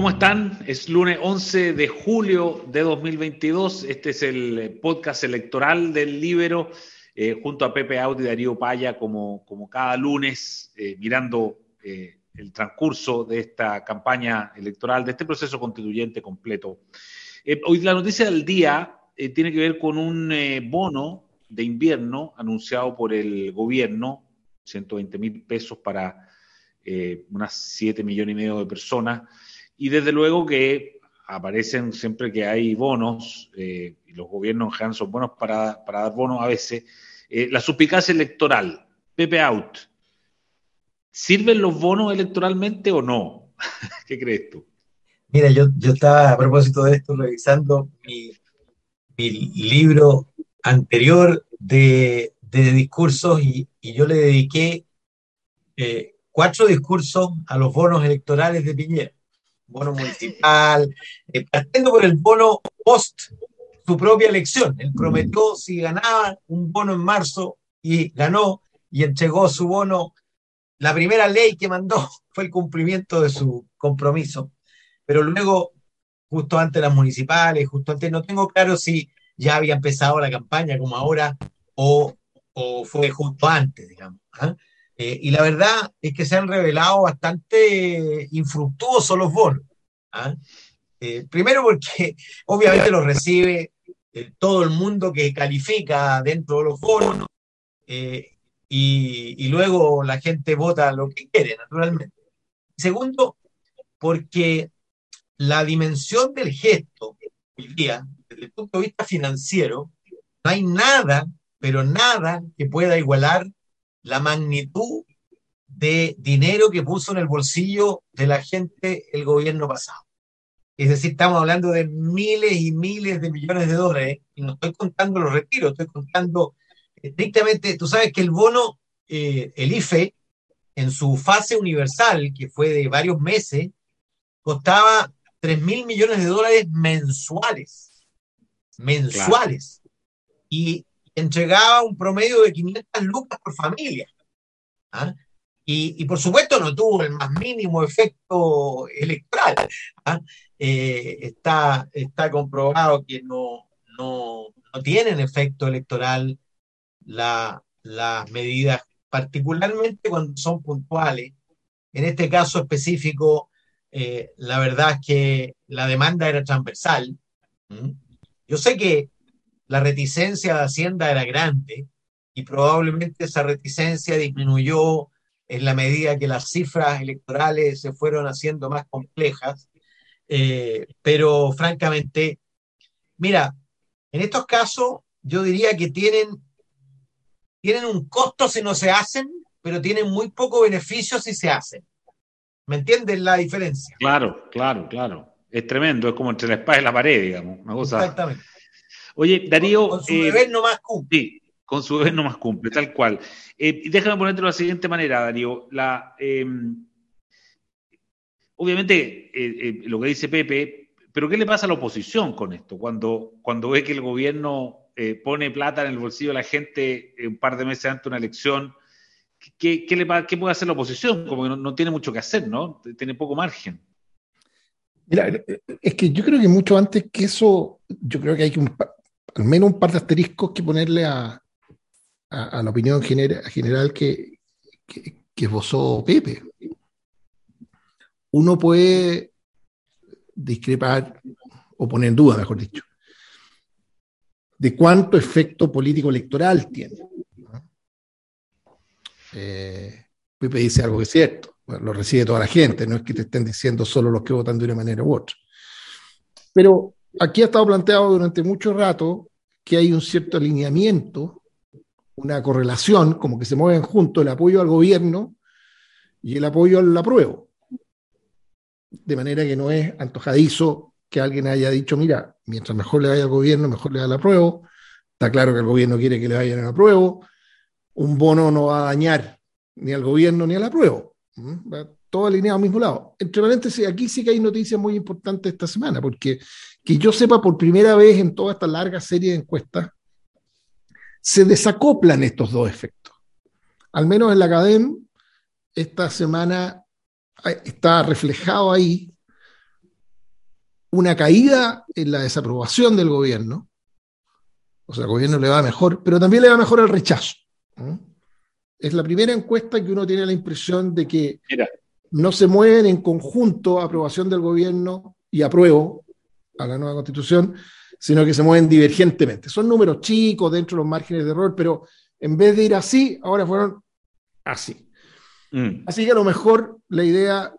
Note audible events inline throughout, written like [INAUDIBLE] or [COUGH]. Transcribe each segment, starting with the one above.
¿Cómo están? Es lunes 11 de julio de 2022. Este es el podcast electoral del Libero, eh, junto a Pepe Audi y Darío Paya, como, como cada lunes, eh, mirando eh, el transcurso de esta campaña electoral, de este proceso constituyente completo. hoy la noticia del día tiene que ver con un bono de invierno anunciado por el gobierno, 120 mil pesos para unas 7 millones y medio de personas y desde luego que aparecen siempre que hay bonos, eh, y los gobiernos general son buenos para, dar bonos a veces, eh, la suspicacia electoral, Pepe Out, ¿sirven los bonos electoralmente o no? [LAUGHS] ¿Qué crees tú? Mira, yo, yo estaba a propósito de esto revisando mi, libro anterior de, discursos y, yo le dediqué eh, cuatro discursos a los bonos electorales de Piñera bono [LAUGHS] municipal, eh, partiendo por el bono post su propia elección. Él prometió si ganaba un bono en marzo y ganó y entregó su bono. La primera ley que mandó [LAUGHS] fue el cumplimiento de su compromiso, pero luego, justo antes de las municipales, justo antes, no tengo claro si ya había empezado la campaña como ahora o, o fue justo antes, digamos. ¿ah? Eh, y la verdad es que se han revelado bastante infructuosos los bonos. ¿ah? Eh, primero porque [LAUGHS] obviamente los recibe eh, todo el mundo que califica dentro de los bonos y, luego la gente vota lo que quiere, naturalmente. Segundo, porque la dimensión del gesto hoy día, desde el punto de vista financiero, no hay nada, pero nada que pueda igualar la magnitud de dinero que puso en el bolsillo de la gente el gobierno pasado. Es decir, estamos hablando de miles y miles de millones de dólares, y no estoy contando los retiros, estoy contando estrictamente, tú sabes que el bono, eh, el IFE, en su fase universal, que fue de varios meses, costaba 3 mil millones de dólares mensuales. Mensuales. Y entregaba un promedio de 500 lucas por familia. ¿ah? Y, por supuesto no tuvo el más mínimo efecto electoral. ¿ah? Eh, está, está comprobado que no, no, no tienen efecto electoral las medidas, particularmente cuando son puntuales. En este caso específico, eh, la verdad es que la demanda era transversal. Yo sé que la reticencia de Hacienda era grande y probablemente esa reticencia disminuyó en la medida que las cifras electorales se fueron haciendo más complejas. Eh, pero francamente, mira, en estos casos yo diría que tienen, tienen un costo si no se hacen, pero tienen muy poco beneficio si se hacen. ¿Me entiendes la diferencia? Claro, claro, claro. Es tremendo, es como entre la espada y la pared, digamos. Exactamente. Oye, Darío. Con, su deber no más cumple. Sí, con su deber no más cumple, tal cual. Eh, déjame ponerte de la siguiente manera, Darío. La, em, obviamente, eh, eh, lo que dice Pepe, pero ¿qué le pasa a la oposición con esto? Cuando, cuando ve que el gobierno pone plata en el bolsillo de la gente un par de meses antes de una elección, ¿qué, qué, le, qué puede hacer la oposición? Como que no, no tiene mucho que hacer, ¿no? Tiene poco margen. Mira, es que yo creo que mucho antes que eso, yo creo que hay que un, al menos un par de asteriscos que ponerle a, la opinión general que, que, esbozó Pepe. Uno puede discrepar o poner en duda, mejor dicho, de cuánto efecto político electoral tiene. Eh, Pepe dice algo que es cierto, lo recibe toda la gente, no es que te estén diciendo solo los que votan de una manera u otra. Pero aquí ha estado planteado durante mucho rato que hay un cierto alineamiento, una correlación, como que se mueven juntos el apoyo al gobierno y el apoyo al apruebo. De manera que no es antojadizo que alguien haya dicho, mira, mientras mejor le vaya al gobierno, mejor le da el apruebo. Está claro que el gobierno quiere que le vayan al apruebo. Un bono no va a dañar ni al gobierno ni al apruebo. ¿Mm? Todo alineado al mismo lado. Entre paréntesis, aquí sí que hay noticias muy importantes esta semana, porque que yo sepa por primera vez en toda esta larga serie de encuestas, se desacoplan estos dos efectos. Al menos en la academia, esta semana está reflejado ahí una caída en la desaprobación del gobierno, o sea, al gobierno le va mejor, pero también le va mejor el rechazo. Es la primera encuesta que uno tiene la impresión de que no se mueven en conjunto aprobación del gobierno y apruebo a la nueva constitución, sino que se mueven divergentemente. Son números chicos dentro de los márgenes de error, pero en vez de ir así, ahora fueron así. Mm. Así que a lo mejor la idea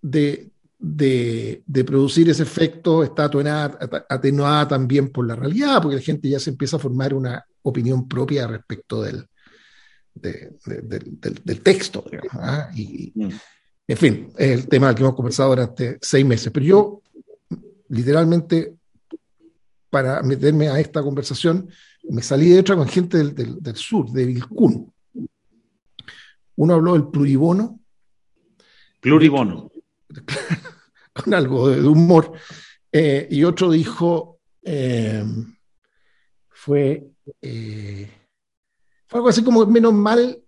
de, de, producir ese efecto está atenuada, también por la realidad, porque la gente ya se empieza a formar una opinión propia respecto del, del, texto. ¿ah? y, mm. En fin, es el tema del que hemos conversado durante seis meses. Pero yo, literalmente, para meterme a esta conversación, me salí de otra con gente del, sur, de Vilcún. Uno habló del pluribono. Pluribono. [LAUGHS] Con algo de, humor. Eh, y otro dijo, eh, fue, eh, fue algo así como menos mal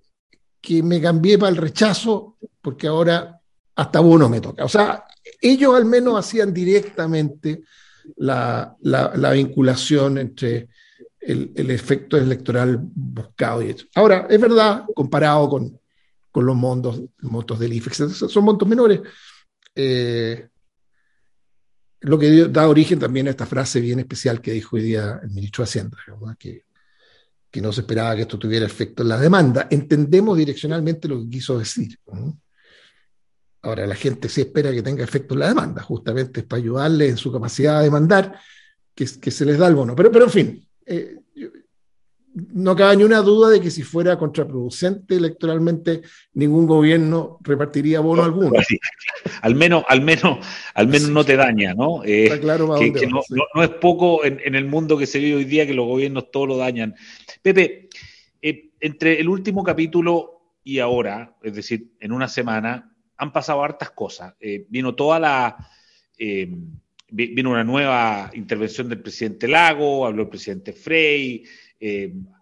que me cambié para el rechazo, porque ahora hasta uno me toca. O sea, ellos al menos hacían directamente la, vinculación entre el, efecto electoral buscado y hecho. Ahora, es verdad, comparado con, los montos, montos del IFEX, son montos menores. Eh, lo que da origen también a esta frase bien especial que dijo hoy día el ministro de Hacienda, que que no se esperaba que esto tuviera efecto en la demanda. Entendemos direccionalmente lo que quiso decir. Ahora, la gente sí espera que tenga efecto en la demanda, justamente para ayudarle en su capacidad de demandar que, que se les da el bono. Pero, pero en fin, eh, no cabe ni una duda de que si fuera contraproducente electoralmente, ningún gobierno repartiría bono alguno. Al menos, al menos, al menos no te daña, ¿no? Eh, claro que, no, es poco en, en, el mundo que se vive hoy día que los gobiernos todo lo dañan. Pepe, eh, entre el último capítulo y ahora, es decir, en una semana, han pasado hartas cosas. Eh, vino toda la. Eh, vino una nueva intervención del presidente Lago, habló el presidente Frey,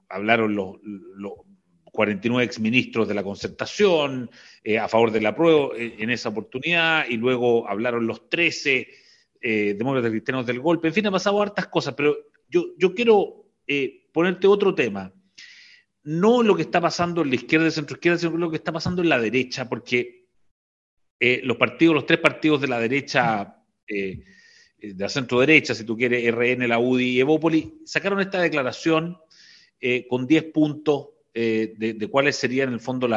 hablaron los, 49 exministros de la concertación a favor de la prueba en esa oportunidad, y luego hablaron los 13 demócratas cristianos del golpe. En fin, han pasado hartas cosas, pero yo, yo quiero ponerte otro tema. No lo que está pasando en la izquierda y centro izquierda, sino lo que está pasando en la derecha, porque eh, los partidos, los tres partidos de la derecha, eh, de la centro derecha, si tú quieres, RN, la UDI y Evópoli, sacaron esta declaración eh, con 10 puntos de, cuáles serían en el fondo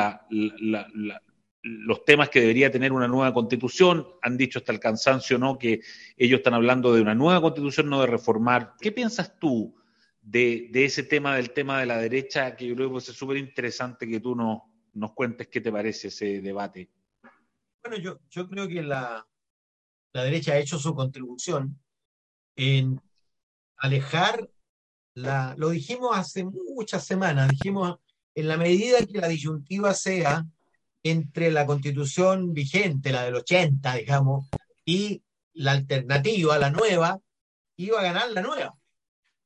los temas que debería tener una nueva constitución. Han dicho hasta el cansancio, ¿no? Que ellos están hablando de una nueva constitución, no de reformar. ¿Qué piensas tú de, ese tema, del tema de la derecha, que yo creo que es súper interesante que tú nos cuentes qué te parece ese debate. Bueno, yo, yo creo que la, la derecha ha hecho su contribución en alejar la, lo dijimos hace muchas semanas, dijimos en la medida que la disyuntiva sea entre la constitución vigente, la del 80, digamos, y la alternativa, la nueva, iba a ganar la nueva.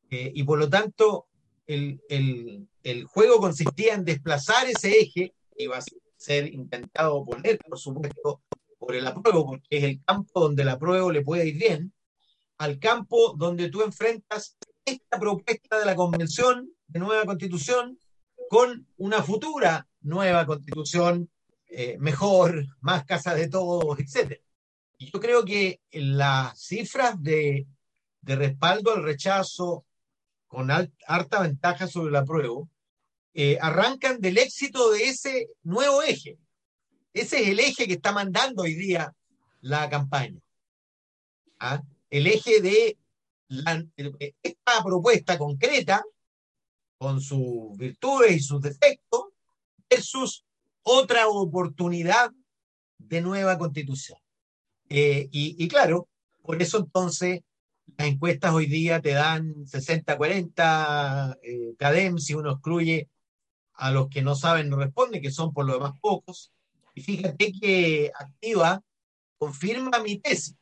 Eh, y por lo tanto, el, juego consistía en desplazar ese eje, iba a ser intentado poner, por supuesto, por el apruebo, porque es el campo donde el apruebo le puede ir bien, al campo donde tú enfrentas esta propuesta de la convención de nueva constitución con una futura nueva constitución eh, mejor, más casa de todos, etc. Y yo creo que las cifras de, de respaldo al rechazo con harta ventaja sobre la prueba, eh, arrancan del éxito de ese nuevo eje. Ese es el eje que está mandando hoy día la campaña. ¿Ah? El eje de esta propuesta concreta, con sus virtudes y sus defectos, versus otra oportunidad de nueva constitución. Eh, y, claro, por eso entonces las encuestas hoy día te dan 60-40 eh, CADEM, si uno excluye a los que no saben no responden, que son por lo demás pocos. Y fíjate que Activa confirma mi tesis,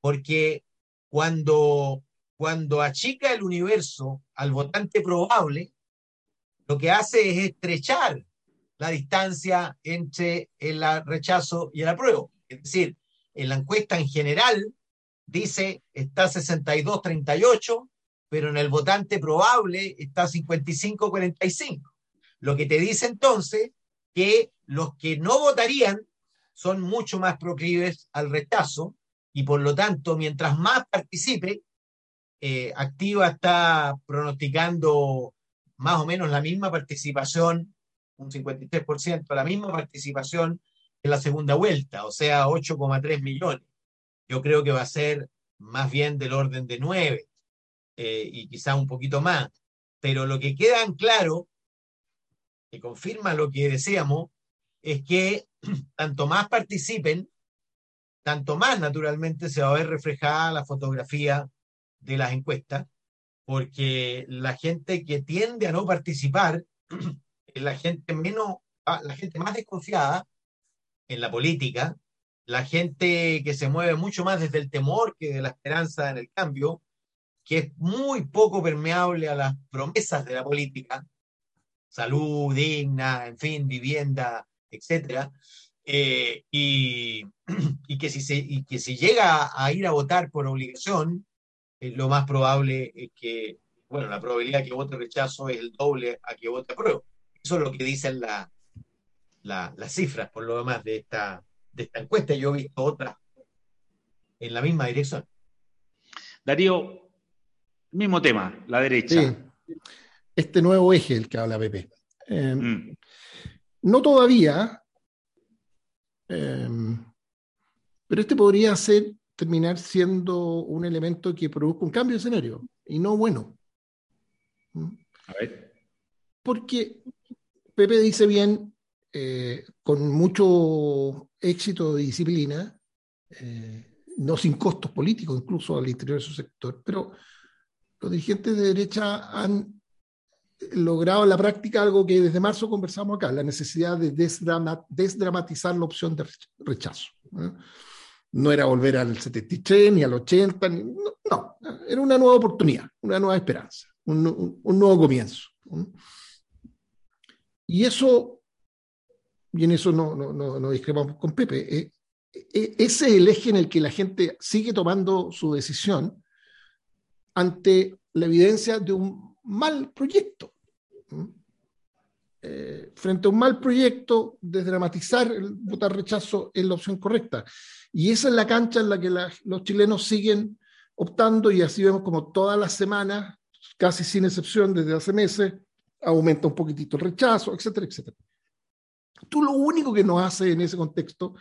porque cuando, cuando achica el universo al votante probable, lo que hace es estrechar la distancia entre el rechazo y el apruebo. Es decir, en la encuesta en general, dice está 62-38, pero en el votante probable está 55-45. Lo que te dice entonces que los que no votarían son mucho más proclives al rechazo y por lo tanto, mientras más participe, eh, Activa está pronosticando más o menos la misma participación, un 53%, la misma participación en la segunda vuelta, o sea, 8,3 millones. Yo creo que va a ser más bien del orden de 9 eh, y quizá un poquito más. Pero lo que queda en claro, que confirma lo que decíamos, es que [CLEARS THROAT] tanto más participen, tanto más naturalmente se va a ver reflejada la fotografía de las encuestas, porque la gente que tiende a no participar [CLEARS THROAT] es la gente menos, ah, la gente más desconfiada en la política, la gente que se mueve mucho más desde el temor que de la esperanza en el cambio, que es muy poco permeable a las promesas de la política, salud digna, en fin, vivienda, etcétera, eh, [CLEARS THROAT] y, que si se, y que si llega a ir a votar por obligación, eh, lo más probable es que, bueno, la probabilidad de que vote rechazo es el doble a que vote apruebo. Eso es lo que dicen la, las cifras, por lo demás, de esta, de esta encuesta. Yo he visto otras en la misma dirección. Darío, mismo tema, la derecha. Este nuevo eje el que habla Pepe. Eh, mm. No todavía, eh, pero este podría ser, terminar siendo un elemento que produzca un cambio de escenario y no bueno. ¿Mm? A ver. Porque Pepe dice bien eh, con mucho éxito de disciplina, eh, no sin costos políticos incluso al interior de su sector, pero los dirigentes de derecha han logrado en la práctica algo que desde marzo conversamos acá, la necesidad de desdramatizar la opción de rechazo. No era volver al 73 ni al 80, no, era una nueva oportunidad, una nueva esperanza, un, un nuevo comienzo. Y eso y en eso no, no, no, discrepamos con Pepe, eh, eh, ese es el eje en el que la gente sigue tomando su decisión ante la evidencia de un mal proyecto. Eh, frente a un mal proyecto, desdramatizar el votar rechazo es la opción correcta. Y esa es la cancha en la que los chilenos siguen optando y así vemos como todas las semanas, casi sin excepción desde hace meses, aumenta un poquitito el rechazo, etcétera, etcétera. Tú lo único que nos hace en ese contexto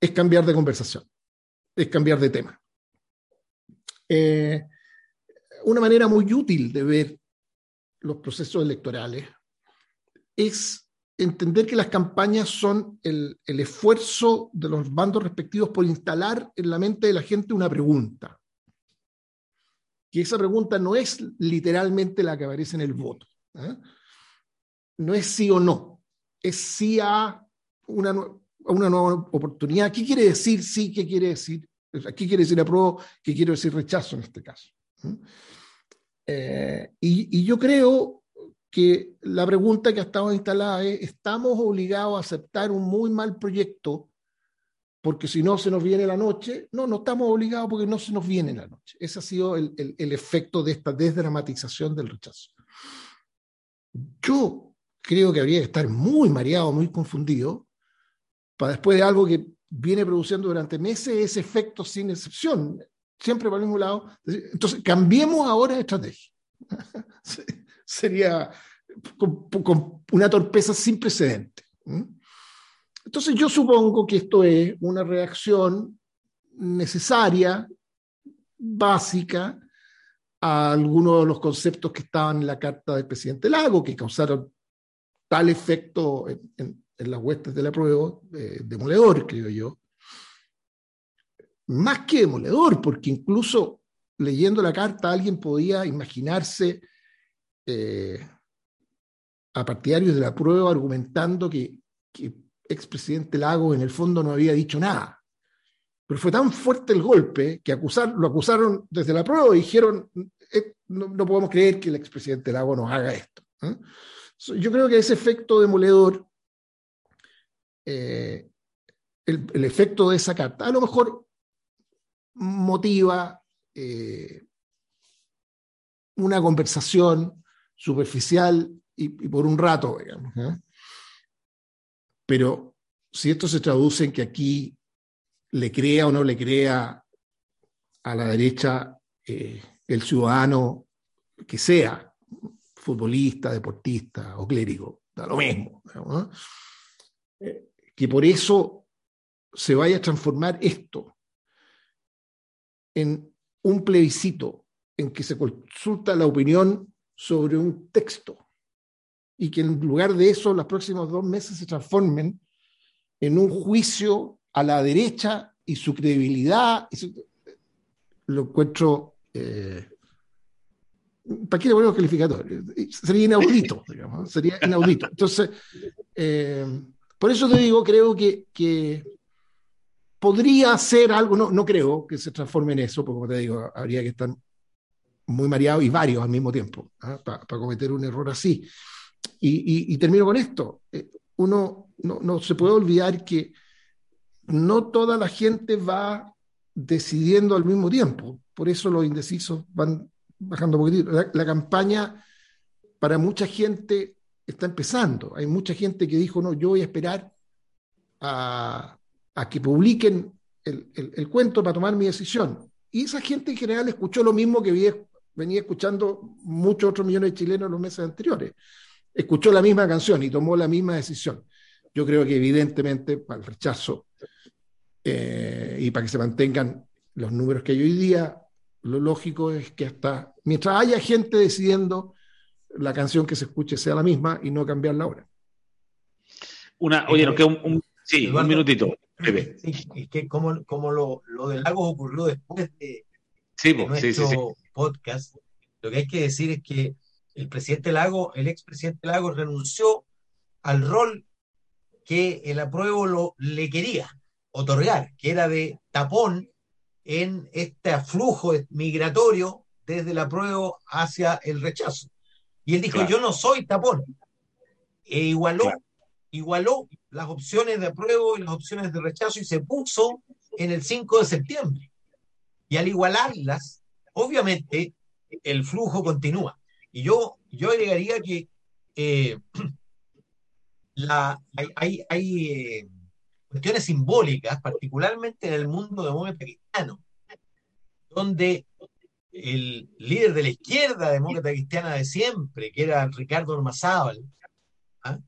es cambiar de conversación, es cambiar de tema. Eh, una manera muy útil de ver los procesos electorales es entender que las campañas son el, el, esfuerzo de los bandos respectivos por instalar en la mente de la gente una pregunta. Que esa pregunta no es literalmente la que aparece en el voto. ¿eh? No es sí o no es sí a una, una nueva oportunidad. ¿Qué quiere decir sí? ¿Qué quiere decir? ¿Qué quiere decir apruebo? ¿Qué quiere decir rechazo en este caso? ¿Mm? Eh, y, yo creo que la pregunta que ha estado instalada es, ¿estamos obligados a aceptar un muy mal proyecto porque si no se nos viene la noche? No, no estamos obligados porque no se nos viene la noche. Ese ha sido el, el efecto de esta desdramatización del rechazo. Yo creo que habría que estar muy mareado, muy confundido, para después de algo que viene produciendo durante meses ese efecto sin excepción, siempre para el mismo lado. Entonces, cambiemos ahora de estrategia. [LAUGHS] Sería con, una torpeza sin precedente. Entonces, yo supongo que esto es una reacción necesaria, básica, a algunos de los conceptos que estaban en la carta del presidente Lago, que causaron tal efecto en, las huestes de la prueba, eh, demoledor, creo yo. Más que demoledor, porque incluso leyendo la carta alguien podía imaginarse eh, a partidarios de la prueba argumentando que, que expresidente Lago en el fondo no había dicho nada. Pero fue tan fuerte el golpe que acusar, lo acusaron desde la prueba y dijeron, eh, no, podemos creer que el expresidente Lago nos haga esto. Yo creo que ese efecto demoledor, eh, el, efecto de esa carta, a lo mejor motiva eh, una conversación superficial y, por un rato, digamos. Pero si esto se traduce en que aquí le crea o no le crea a la derecha eh, el ciudadano que sea, futbolista, deportista o clérigo, da lo mismo, eh, que por eso se vaya a transformar esto en un plebiscito en que se consulta la opinión sobre un texto y que en lugar de eso los próximos dos meses se transformen en un juicio a la derecha y su credibilidad. lo encuentro... Eh, ¿Para qué le ponemos calificador? Sería inaudito, [LAUGHS] digamos, sería inaudito. Entonces, eh, por eso te digo, creo que, que podría ser algo, no, no creo que se transforme en eso, porque como te digo, habría que estar muy mareado y varios al mismo tiempo ¿ah? para cometer un error así. Y, termino con esto. Eh, uno no, no, se puede olvidar que no toda la gente va decidiendo al mismo tiempo. Por eso los indecisos van bajando un poquitito. La, campaña para mucha gente está empezando. Hay mucha gente que dijo, no, yo voy a esperar a, a que publiquen el, el, cuento para tomar mi decisión. Y esa gente en general escuchó lo mismo que venía escuchando muchos otros millones de chilenos los meses anteriores escuchó la misma canción y tomó la misma decisión. Yo creo que evidentemente para el rechazo eh, y para que se mantengan los números que hay hoy día, lo lógico es que hasta mientras haya gente decidiendo, la canción que se escuche sea la misma y no cambiarla ahora. Una, oye, nos queda un, sí, un minutito. Es que como, como lo, lo del lago ocurrió después de, nuestro podcast, lo que hay que decir es que el presidente Lago, el expresidente Lago renunció al rol que el apruebo lo, le quería otorgar, que era de tapón en este flujo migratorio desde el apruebo hacia el rechazo. Y él dijo, yo no soy tapón. E igualó, igualó las opciones de apruebo y las opciones de rechazo y se puso en el 5 de septiembre. Y al igualarlas, obviamente, el flujo continúa. Y yo, yo agregaría que eh, [CLEARS THROAT] la, hay, hay, eh, cuestiones simbólicas, particularmente en el mundo demócrata cristiano, donde el líder de la izquierda demócrata cristiana de siempre, que era Ricardo Ormazábal, ¿ah?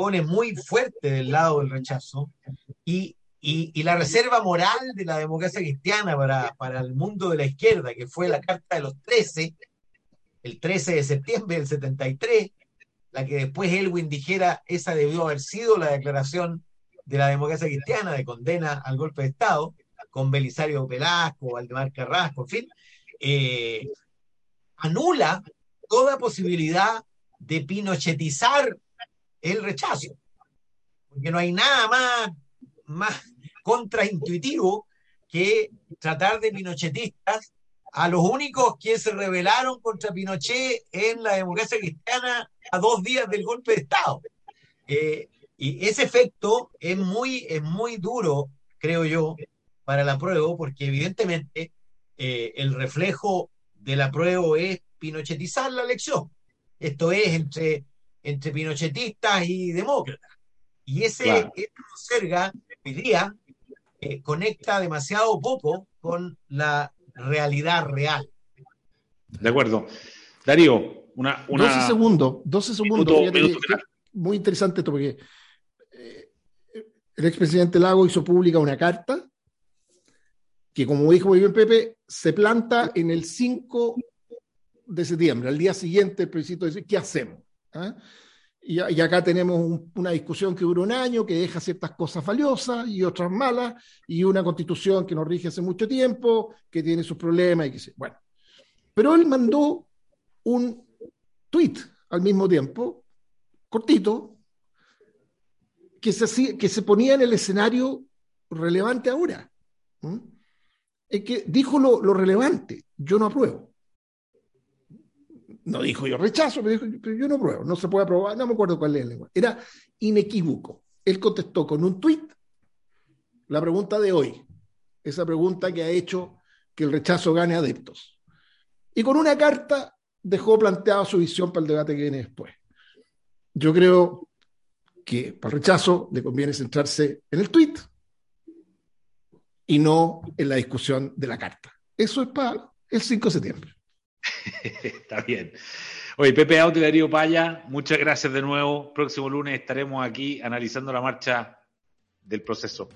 Pone muy fuerte del lado del rechazo y, y, la reserva moral de la democracia cristiana para, para el mundo de la izquierda, que fue la Carta de los Trece, el 13 de septiembre del 73, la que después Elwin dijera esa debió haber sido la declaración de la democracia cristiana de condena al golpe de Estado, con Belisario Velasco, Valdemar Carrasco, en fin, eh, anula toda posibilidad de pinochetizar el rechazo, porque no hay nada más, más contraintuitivo que tratar de pinochetistas a los únicos que se rebelaron contra Pinochet en la democracia cristiana a dos días del golpe de Estado. Eh, y ese efecto es muy, es muy duro, creo yo, para la prueba, porque evidentemente eh, el reflejo de la prueba es pinochetizar la elección. Esto es entre, entre pinochetistas y demócratas. Y ese, claro. Serga, diría, eh, conecta demasiado poco con la realidad real. De acuerdo. Darío, una... una... 12 segundos, 12 segundos. muy interesante esto porque eh, el expresidente Lago hizo pública una carta que, como dijo muy bien Pepe, se planta en el 5 de septiembre. Al día siguiente, el presidente dice, ¿qué hacemos? ¿Ah? Y, acá tenemos una discusión que dura un año, que deja ciertas cosas valiosas y otras malas, y una constitución que nos rige hace mucho tiempo, que tiene sus problemas y que se... Bueno, pero él mandó un tweet al mismo tiempo, cortito, que se, que se ponía en el escenario relevante ahora. Es que dijo lo, lo relevante, yo no apruebo. No dijo yo rechazo, pero dijo, yo no pruebo, no se puede aprobar, no me acuerdo cuál es el lenguaje. Era inequívoco. Él contestó con un tuit la pregunta de hoy, esa pregunta que ha hecho que el rechazo gane adeptos. Y con una carta dejó planteada su visión para el debate que viene después. Yo creo que para el rechazo le conviene centrarse en el tuit y no en la discusión de la carta. Eso es para el 5 de septiembre. [LAUGHS] Está bien. Oye, Pepe Auto y Darío Paya, muchas gracias de nuevo. Próximo lunes estaremos aquí analizando la marcha del proceso.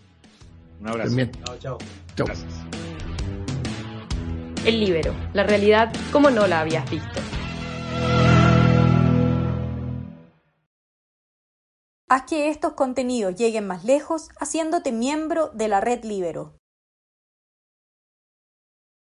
Un abrazo. Chao, chao. chao. Gracias. El libero, la realidad como no la habías visto. Haz que estos contenidos lleguen más lejos haciéndote miembro de la red Libero.